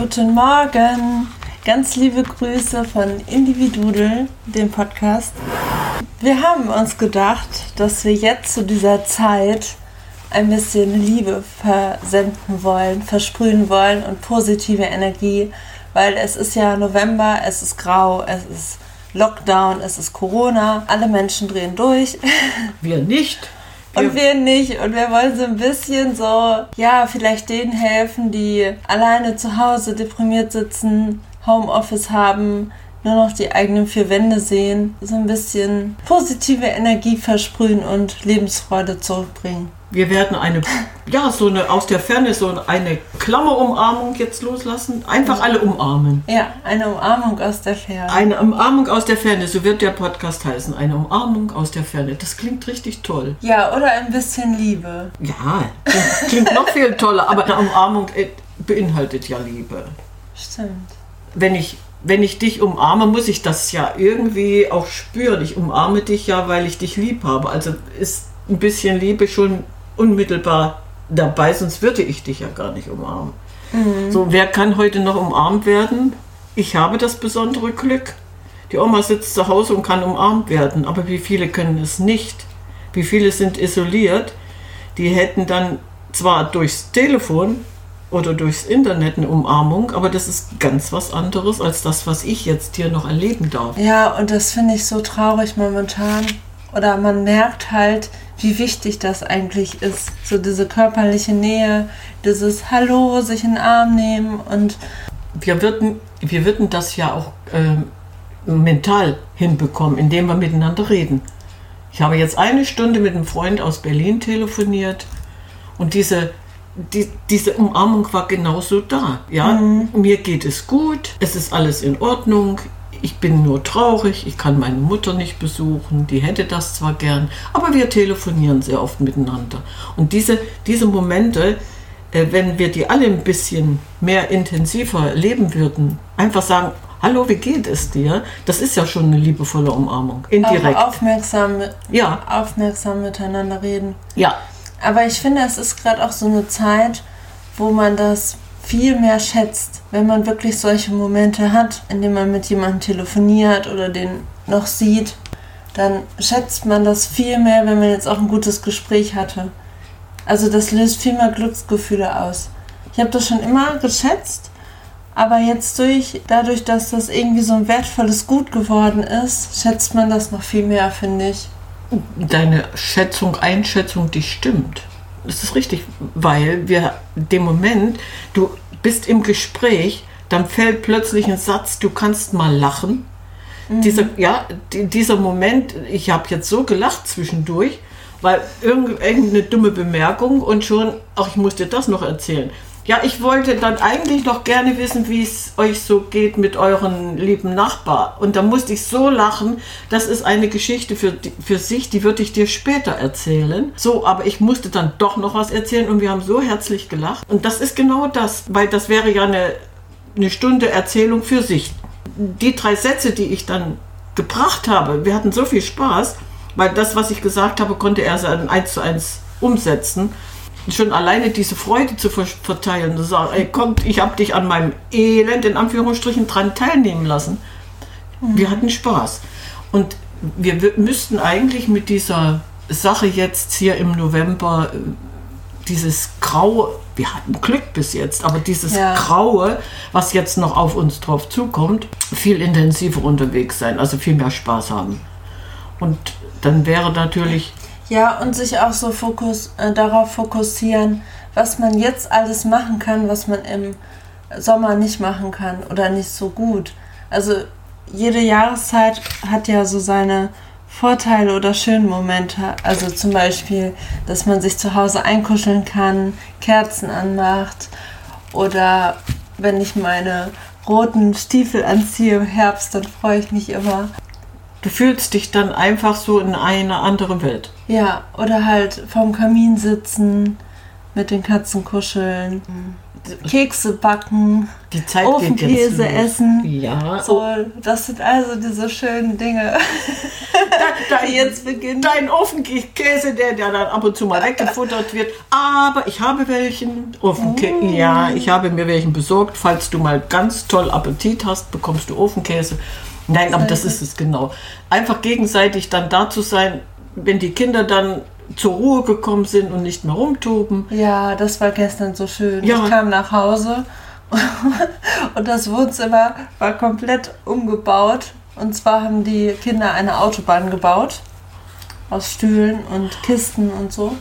Guten Morgen. Ganz liebe Grüße von Individudel, dem Podcast. Wir haben uns gedacht, dass wir jetzt zu dieser Zeit ein bisschen Liebe versenden wollen, versprühen wollen und positive Energie, weil es ist ja November, es ist grau, es ist Lockdown, es ist Corona, alle Menschen drehen durch. Wir nicht. Und wir nicht. Und wir wollen so ein bisschen so, ja, vielleicht denen helfen, die alleine zu Hause deprimiert sitzen, Homeoffice haben, nur noch die eigenen vier Wände sehen, so ein bisschen positive Energie versprühen und Lebensfreude zurückbringen. Wir werden eine, ja, so eine aus der Ferne, so eine Klammerumarmung jetzt loslassen. Einfach alle umarmen. Ja, eine Umarmung aus der Ferne. Eine Umarmung aus der Ferne, so wird der Podcast heißen. Eine Umarmung aus der Ferne. Das klingt richtig toll. Ja, oder ein bisschen Liebe. Ja, klingt noch viel toller, aber eine Umarmung äh, beinhaltet ja Liebe. Stimmt. Wenn ich wenn ich dich umarme, muss ich das ja irgendwie auch spüren. Ich umarme dich ja, weil ich dich lieb habe. Also ist ein bisschen Liebe schon unmittelbar dabei, sonst würde ich dich ja gar nicht umarmen. Mhm. So, wer kann heute noch umarmt werden? Ich habe das besondere Glück. Die Oma sitzt zu Hause und kann umarmt werden, aber wie viele können es nicht? Wie viele sind isoliert? Die hätten dann zwar durchs Telefon oder durchs Internet eine Umarmung, aber das ist ganz was anderes als das, was ich jetzt hier noch erleben darf. Ja, und das finde ich so traurig momentan. Oder man merkt halt, wie wichtig das eigentlich ist. So diese körperliche Nähe, dieses Hallo, sich in den Arm nehmen und. Wir würden, wir würden das ja auch äh, mental hinbekommen, indem wir miteinander reden. Ich habe jetzt eine Stunde mit einem Freund aus Berlin telefoniert und diese, die, diese Umarmung war genauso da. Ja, mhm. mir geht es gut, es ist alles in Ordnung, ich bin nur traurig, ich kann meine Mutter nicht besuchen, die hätte das zwar gern, aber wir telefonieren sehr oft miteinander. Und diese, diese Momente, äh, wenn wir die alle ein bisschen mehr intensiver leben würden, einfach sagen, hallo, wie geht es dir? Das ist ja schon eine liebevolle Umarmung. Indirekt. Auch aufmerksam, ja. aufmerksam miteinander reden. Ja. Aber ich finde, es ist gerade auch so eine Zeit, wo man das viel mehr schätzt, wenn man wirklich solche Momente hat, in denen man mit jemandem telefoniert oder den noch sieht, dann schätzt man das viel mehr, wenn man jetzt auch ein gutes Gespräch hatte. Also das löst viel mehr Glücksgefühle aus. Ich habe das schon immer geschätzt, aber jetzt durch, dadurch, dass das irgendwie so ein wertvolles Gut geworden ist, schätzt man das noch viel mehr, finde ich. Deine Schätzung, Einschätzung, die stimmt. Das ist richtig, weil wir dem Moment, du bist im Gespräch, dann fällt plötzlich ein Satz, du kannst mal lachen. Mhm. Dieser, ja, dieser Moment, ich habe jetzt so gelacht zwischendurch, weil irgendeine dumme Bemerkung und schon, ach, ich muss dir das noch erzählen. Ja, ich wollte dann eigentlich noch gerne wissen, wie es euch so geht mit euren lieben Nachbar. Und da musste ich so lachen. Das ist eine Geschichte für, für sich, die würde ich dir später erzählen. So, aber ich musste dann doch noch was erzählen und wir haben so herzlich gelacht. Und das ist genau das, weil das wäre ja eine, eine Stunde Erzählung für sich. Die drei Sätze, die ich dann gebracht habe, wir hatten so viel Spaß, weil das, was ich gesagt habe, konnte er dann eins zu eins umsetzen schon alleine diese Freude zu verteilen, zu sagen, ey, kommt, ich habe dich an meinem Elend in Anführungsstrichen dran teilnehmen lassen. Mhm. Wir hatten Spaß. Und wir müssten eigentlich mit dieser Sache jetzt hier im November äh, dieses Graue, wir hatten Glück bis jetzt, aber dieses ja. Graue, was jetzt noch auf uns drauf zukommt, viel intensiver unterwegs sein, also viel mehr Spaß haben. Und dann wäre natürlich ja, und sich auch so fokus, äh, darauf fokussieren, was man jetzt alles machen kann, was man im Sommer nicht machen kann oder nicht so gut. Also jede Jahreszeit hat ja so seine Vorteile oder schönen Momente. Also zum Beispiel, dass man sich zu Hause einkuscheln kann, Kerzen anmacht oder wenn ich meine roten Stiefel anziehe im Herbst, dann freue ich mich immer. Du fühlst dich dann einfach so in eine andere Welt. Ja, oder halt vorm Kamin sitzen, mit den Katzen kuscheln, Kekse backen, die Zeit Ofenkäse essen. Ja. So, das sind also diese schönen Dinge. dein, jetzt beginnt. dein Ofenkäse, der, der dann ab und zu mal weggefuttert wird. Aber ich habe welchen Ofenkäse. Mm. Ja, ich habe mir welchen besorgt. Falls du mal ganz toll Appetit hast, bekommst du Ofenkäse. Nein, aber das ist es genau. Einfach gegenseitig dann da zu sein, wenn die Kinder dann zur Ruhe gekommen sind und nicht mehr rumtoben. Ja, das war gestern so schön. Ja. Ich kam nach Hause und das Wohnzimmer war komplett umgebaut. Und zwar haben die Kinder eine Autobahn gebaut. Aus Stühlen und Kisten und so.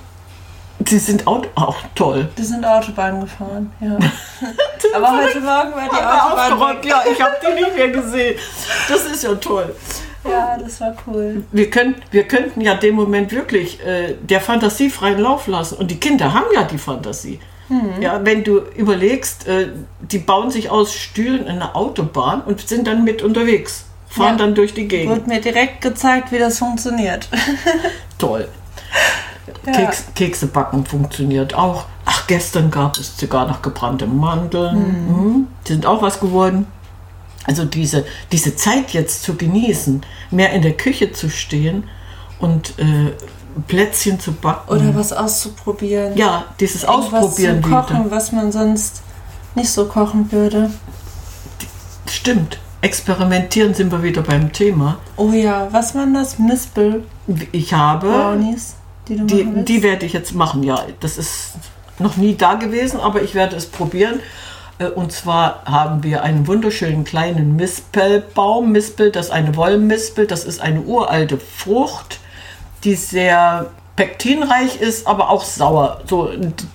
Sie sind auch, auch toll. Die sind Autobahn gefahren, ja. Aber heute Morgen war die Autobahn aufgeräumt. Ja, ich habe die nicht mehr gesehen. Das ist ja toll. Ja, das war cool. Wir, können, wir könnten ja dem Moment wirklich äh, der Fantasie freien Lauf lassen. Und die Kinder haben ja die Fantasie. Ja, wenn du überlegst, äh, die bauen sich aus Stühlen in eine Autobahn und sind dann mit unterwegs. Fahren Ja. dann durch die Gegend. Wurde mir direkt gezeigt, wie das funktioniert. Toll. Ja. Keks, Kekse backen funktioniert auch. Ach, gestern gab es sogar noch gebrannte Mandeln. Mhm. Die sind auch was geworden. Also diese, diese Zeit jetzt zu genießen, mehr in der Küche zu stehen und äh, Plätzchen zu backen. Oder was auszuprobieren. ja, dieses Irgendwas Ausprobieren zu kochen, wieder. was man sonst nicht so kochen würde. Stimmt. Experimentieren sind wir wieder beim Thema. Oh ja, was waren das? Mispel Ich habe, Brownies, die du die, willst? die werde ich jetzt machen, ja. Das ist noch nie da gewesen, aber ich werde es probieren. Äh, Und zwar haben wir einen wunderschönen kleinen Mispelbaum. Mispel, das ist eine Wollmispel, das ist eine uralte Frucht, die sehr pektinreich ist, aber auch sauer. So,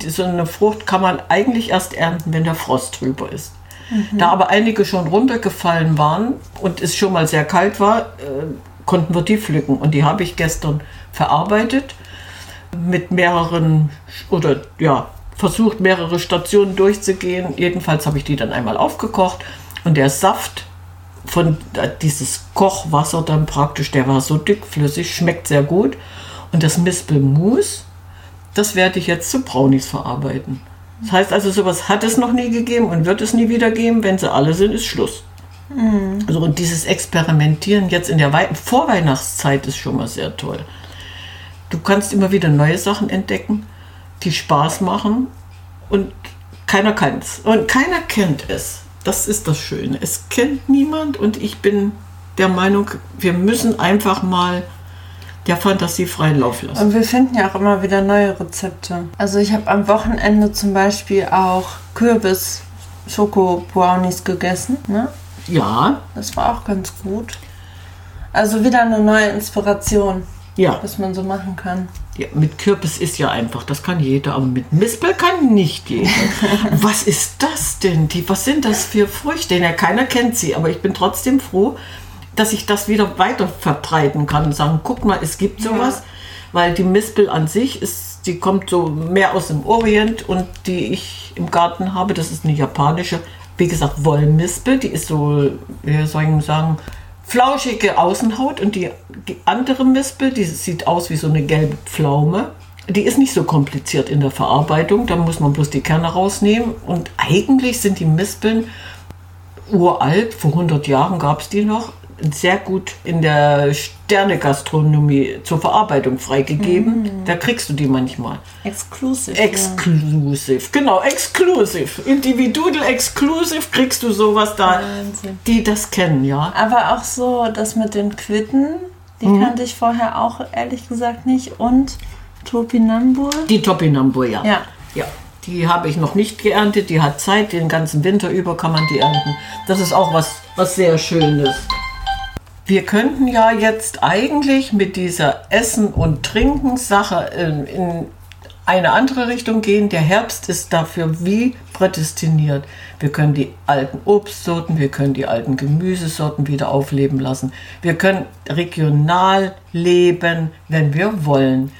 so eine Frucht kann man eigentlich erst ernten, wenn der Frost drüber ist. Da aber einige schon runtergefallen waren und es schon mal sehr kalt war, äh, konnten wir die pflücken. Und die habe ich gestern verarbeitet mit mehreren oder ja, versucht mehrere Stationen durchzugehen. Jedenfalls habe ich die dann einmal aufgekocht und der Saft von äh, dieses Kochwasser dann praktisch, der war so dickflüssig, schmeckt sehr gut. Und das Mispelmus, das werde ich jetzt zu Brownies verarbeiten. Das heißt also, sowas hat es noch nie gegeben und wird es nie wieder geben. Wenn sie alle sind, ist Schluss. Also und dieses Experimentieren jetzt in der Wei Vorweihnachtszeit ist schon mal sehr toll. Du kannst immer wieder neue Sachen entdecken, die Spaß machen und keiner kennt es. Und keiner kennt es. Das ist das Schöne. Es kennt niemand und ich bin der Meinung, wir müssen einfach mal der Fantasie freien Lauf lassen. Und wir finden ja auch immer wieder neue Rezepte. Also ich habe am Wochenende zum Beispiel auch Kürbis-Schoko-Brownies gegessen. Ne? Ja, Das war auch ganz gut. Also wieder eine neue Inspiration, ja, was man so machen kann. ja. Mit Kürbis ist ja einfach, das kann jeder, aber mit Mispel kann nicht jeder. was ist das denn? Die, was sind das für Früchte? Ja, keiner kennt sie, aber ich bin trotzdem froh, dass ich das wieder weiter verbreiten kann und sagen, guck mal, es gibt sowas, weil die Mispel an sich ist, die kommt so mehr aus dem Orient und die ich im Garten habe, das ist eine japanische, wie gesagt, Wollmispel, die ist so, wie soll ich sagen, flauschige Außenhaut und die, andere Mispel, die sieht aus wie so eine gelbe Pflaume. Die ist nicht so kompliziert in der Verarbeitung, da muss man bloß die Kerne rausnehmen und eigentlich sind die Mispeln uralt, vor 100 Jahren gab es die noch, sehr gut in der Sternegastronomie zur Verarbeitung freigegeben. Da kriegst du die manchmal. Exklusiv. Exclusive, genau, exclusive. Individual exclusive kriegst du sowas da, Wahnsinn. die das kennen, ja. Aber auch so, das mit den Quitten, die Mhm. kannte ich vorher auch ehrlich gesagt nicht. Und Topinambur. Die Topinambur, ja. Ja. Ja, die habe ich noch nicht geerntet. Die hat Zeit, den ganzen Winter über kann man die ernten. Das ist auch was, was sehr Schönes. Wir könnten ja jetzt eigentlich mit dieser Essen- und Trinken-Sache in, in eine andere Richtung gehen. Der Herbst ist dafür wie prädestiniert. Wir können die alten Obstsorten, wir können die alten Gemüsesorten wieder aufleben lassen. Wir können regional leben, wenn wir wollen.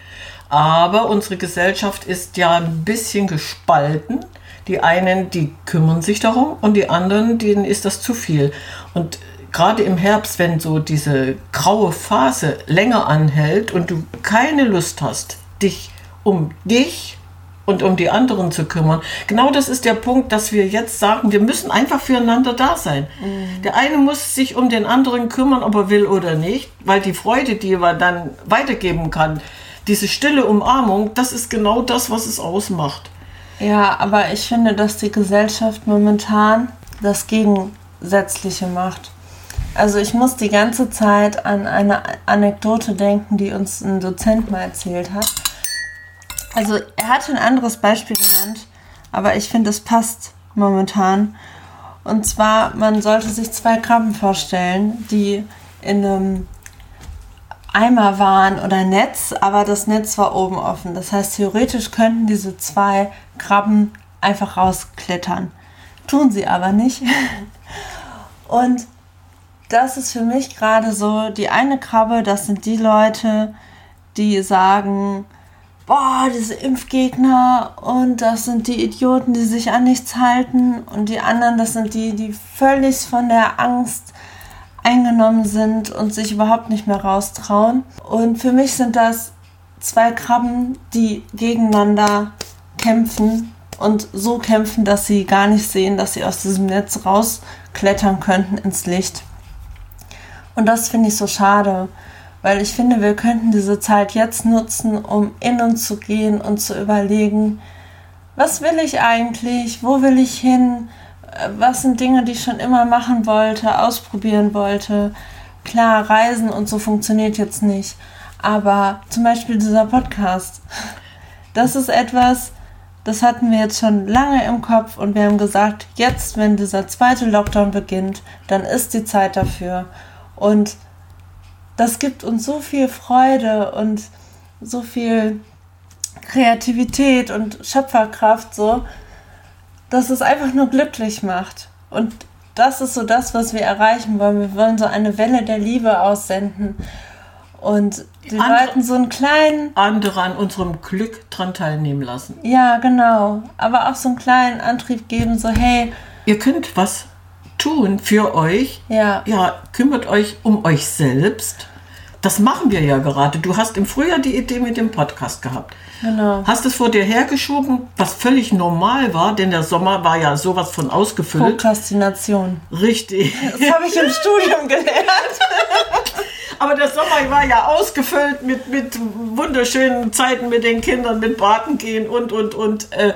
Aber unsere Gesellschaft ist ja ein bisschen gespalten. Die einen, die kümmern sich darum und die anderen, denen ist das zu viel. Und gerade im Herbst, wenn so diese graue Phase länger anhält und du keine Lust hast, dich um dich und um die anderen zu kümmern. Genau das ist der Punkt, dass wir jetzt sagen, wir müssen einfach füreinander da sein. Mhm. Der eine muss sich um den anderen kümmern, ob er will oder nicht, weil die Freude, die er dann weitergeben kann, diese stille Umarmung, das ist genau das, was es ausmacht. Ja, aber ich finde, dass die Gesellschaft momentan das Gegensätzliche macht. Also ich muss die ganze Zeit an eine Anekdote denken, die uns ein Dozent mal erzählt hat. Also er hatte ein anderes Beispiel genannt, aber ich finde, es passt momentan. Und zwar, man sollte sich zwei Krabben vorstellen, die in einem Eimer waren oder Netz, aber das Netz war oben offen. Das heißt, theoretisch könnten diese zwei Krabben einfach rausklettern. Tun sie aber nicht. Und das ist für mich gerade so die eine Krabbe, das sind die Leute, die sagen, boah, diese Impfgegner und das sind die Idioten, die sich an nichts halten und die anderen, das sind die, die völlig von der Angst eingenommen sind und sich überhaupt nicht mehr raustrauen. Und für mich sind das zwei Krabben, die gegeneinander kämpfen und so kämpfen, dass sie gar nicht sehen, dass sie aus diesem Netz rausklettern könnten ins Licht. Und das finde ich so schade, weil ich finde, wir könnten diese Zeit jetzt nutzen, um in uns zu gehen und zu überlegen, was will ich eigentlich, wo will ich hin, was sind Dinge, die ich schon immer machen wollte, ausprobieren wollte. Klar, Reisen und so funktioniert jetzt nicht, aber zum Beispiel dieser Podcast, das ist etwas, das hatten wir jetzt schon lange im Kopf und wir haben gesagt, jetzt, wenn dieser zweite Lockdown beginnt, dann ist die Zeit dafür. Und das gibt uns so viel Freude und so viel Kreativität und Schöpferkraft, so, dass es einfach nur glücklich macht. Und das ist so das, was wir erreichen wollen. Wir wollen so eine Welle der Liebe aussenden und die andere, Leuten so einen kleinen. Andere an unserem Glück dran teilnehmen lassen. Ja, genau. Aber auch so einen kleinen Antrieb geben, so, hey. Ihr könnt was tun für euch. Ja. Ja, kümmert euch um euch selbst. Das machen wir ja gerade. Du hast im Frühjahr die Idee mit dem Podcast gehabt. Genau. Hast es vor dir hergeschoben, was völlig normal war, denn der Sommer war ja sowas von ausgefüllt. Prokrastination. Richtig. Das habe ich im Studium gelernt. Aber der Sommer war ja ausgefüllt mit, mit wunderschönen Zeiten mit den Kindern, mit Baden gehen und, und, und. Äh,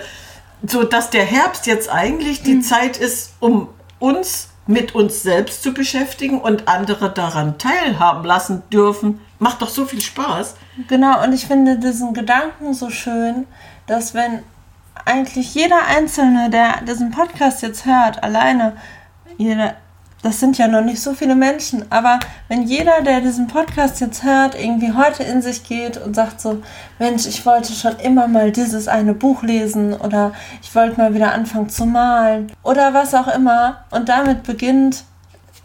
so dass der Herbst jetzt eigentlich die mhm. Zeit ist, um uns mit uns selbst zu beschäftigen und andere daran teilhaben lassen dürfen, macht doch so viel Spaß. Genau, und ich finde diesen Gedanken so schön, dass wenn eigentlich jeder Einzelne, der diesen Podcast jetzt hört, alleine, jeder, das sind ja noch nicht so viele Menschen, aber wenn jeder, der diesen Podcast jetzt hört, irgendwie heute in sich geht und sagt so, Mensch, ich wollte schon immer mal dieses eine Buch lesen oder ich wollte mal wieder anfangen zu malen oder was auch immer und damit beginnt,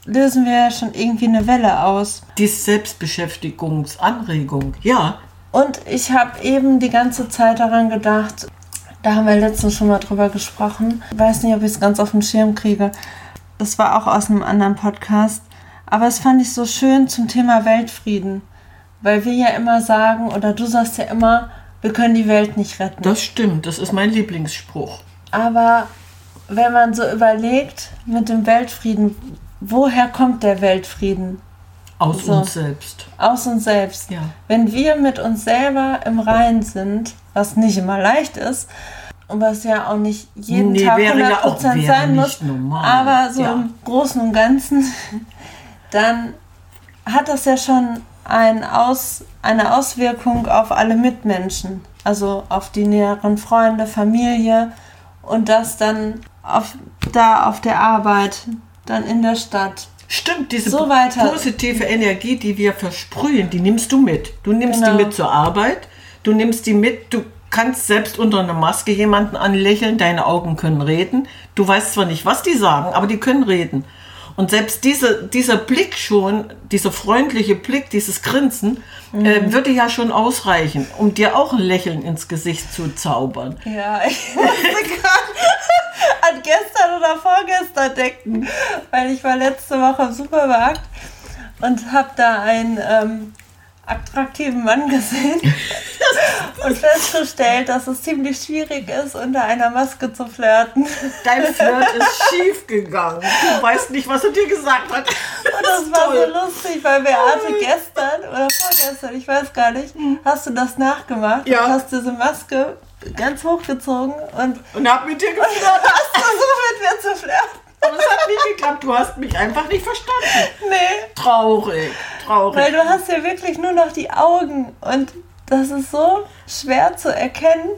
lösen wir ja schon irgendwie eine Welle aus. Die Selbstbeschäftigungsanregung, ja. Und ich habe eben die ganze Zeit daran gedacht, da haben wir letztens schon mal drüber gesprochen, ich weiß nicht, ob ich es ganz auf dem Schirm kriege, das war auch aus einem anderen Podcast. Aber es fand ich so schön zum Thema Weltfrieden. Weil wir ja immer sagen, oder du sagst ja immer, wir können die Welt nicht retten. Das stimmt, das ist mein Lieblingsspruch. Aber wenn man so überlegt mit dem Weltfrieden, woher kommt der Weltfrieden? Aus so, uns selbst. Aus uns selbst. Ja. Wenn wir mit uns selber im Reinen sind, was nicht immer leicht ist, und was ja auch nicht jeden nee, Tag 100% ja auch, sein muss, normal. aber so ja. im Großen und Ganzen, dann hat das ja schon ein Aus, eine Auswirkung auf alle Mitmenschen, also auf die näheren Freunde, Familie und das dann auf, da auf der Arbeit, dann in der Stadt. Stimmt, diese so positive Energie, die wir versprühen, die nimmst du mit. Du nimmst genau. die mit zur Arbeit, du nimmst die mit, du kannst selbst unter einer Maske jemanden anlächeln, deine Augen können reden. Du weißt zwar nicht, was die sagen, aber die können reden. Und selbst diese, dieser Blick schon, dieser freundliche Blick, dieses Grinsen, mhm. äh, würde ja schon ausreichen, um dir auch ein Lächeln ins Gesicht zu zaubern. Ja, ich musste gerade an gestern oder vorgestern denken, weil ich war letzte Woche im Supermarkt und habe da ein, ähm, attraktiven Mann gesehen und festgestellt, dass es ziemlich schwierig ist, unter einer Maske zu flirten. Dein Flirt ist schief gegangen. Du weißt nicht, was er dir gesagt hat. Und das war so lustig, weil Beate gestern oder vorgestern, ich weiß gar nicht, hast du das nachgemacht Ja. und hast diese Maske ganz hochgezogen und Und hab mit dir geflirtet. hast versucht mit mir zu flirten. Aber es hat nicht geklappt. Du hast mich einfach nicht verstanden. Nee. Traurig, traurig. Weil du hast ja wirklich nur noch die Augen und das ist so schwer zu erkennen.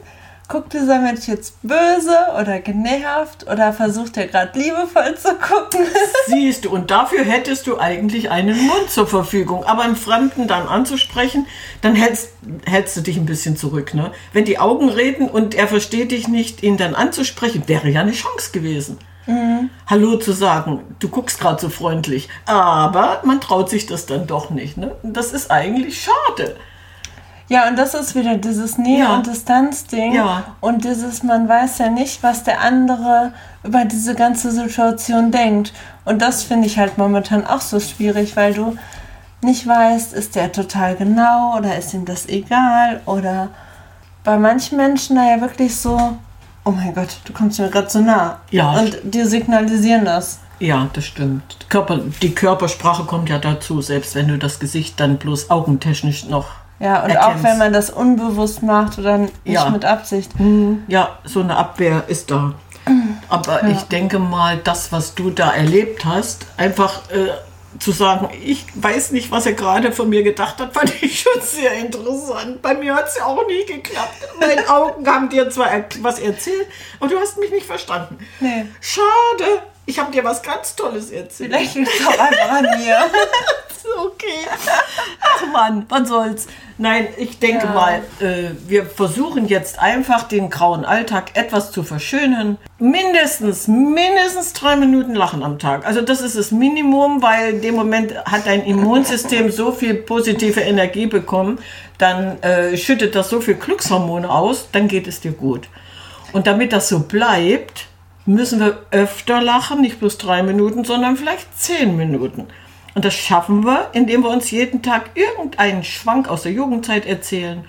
Guckt dieser Mensch jetzt böse oder genervt oder versucht er gerade liebevoll zu gucken? Siehst du, und dafür hättest du eigentlich einen Mund zur Verfügung. Aber einen Fremden dann anzusprechen, dann hältst, hältst du dich ein bisschen zurück. Ne? Wenn die Augen reden und er versteht dich nicht, ihn dann anzusprechen, wäre ja eine Chance gewesen. Hallo zu sagen, du guckst gerade so freundlich. Aber man traut sich das dann doch nicht. Ne? Das ist eigentlich schade. Ja, und das ist wieder dieses Nähe- Ja. und Distanzding. Ja. Und dieses, man weiß ja nicht, was der andere über diese ganze Situation denkt. Und das finde ich halt momentan auch so schwierig, weil du nicht weißt, ist der total genau oder ist ihm das egal? Oder bei manchen Menschen da ja wirklich so, oh mein Gott, du kommst mir gerade so nah. Ja. Und die signalisieren das. Ja, das stimmt. Körper, die Körpersprache kommt ja dazu, selbst wenn du das Gesicht dann bloß augentechnisch noch Ja, und erkennst. auch wenn man das unbewusst macht oder nicht Ja. mit Absicht. Ja, so eine Abwehr ist da. Aber ich denke mal, das, was du da erlebt hast, einfach äh, zu sagen, ich weiß nicht, was er gerade von mir gedacht hat, fand ich schon sehr interessant. Bei mir hat es ja auch nie geklappt. Meine Augen haben dir zwar was erzählt, aber du hast mich nicht verstanden. Nee. Schade. Ich habe dir was ganz Tolles erzählt. Vielleicht liegt es auch einfach an mir. Okay. Ach Mann, was soll's. Nein, ich denke Ja. mal, äh, wir versuchen jetzt einfach den grauen Alltag etwas zu verschönern. Mindestens, mindestens drei Minuten Lachen am Tag. Also das ist das Minimum, weil in dem Moment hat dein Immunsystem so viel positive Energie bekommen, dann äh, schüttet das so viel Glückshormone aus, dann geht es dir gut. Und damit das so bleibt, müssen wir öfter lachen, nicht bloß drei Minuten, sondern vielleicht zehn Minuten. Und das schaffen wir, indem wir uns jeden Tag irgendeinen Schwank aus der Jugendzeit erzählen.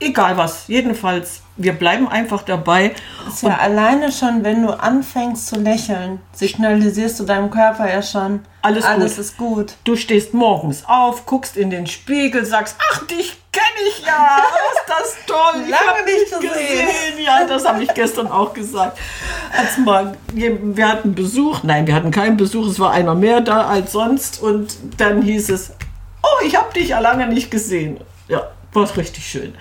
Egal was, jedenfalls, wir bleiben einfach dabei. Ist ja alleine schon, wenn du anfängst zu lächeln, signalisierst du deinem Körper ja schon, Alles alles gut. ist gut. Du stehst morgens auf, guckst in den Spiegel, sagst, ach, dich kenne ich ja, ist das toll. ich Lange hab nicht dich gesehen. Ja, das habe ich gestern auch gesagt. Als mal, wir hatten Besuch, nein, wir hatten keinen Besuch, es war einer mehr da als sonst und dann hieß es, oh, ich habe dich ja lange nicht gesehen. Ja, war richtig schön.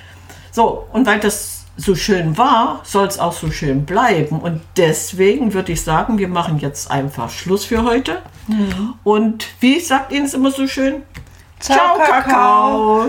So, und weil das so schön war, soll es auch so schön bleiben. Und deswegen würde ich sagen, wir machen jetzt einfach Schluss für heute. Und wie sagt Ihnen es immer so schön? Ciao, Kakao.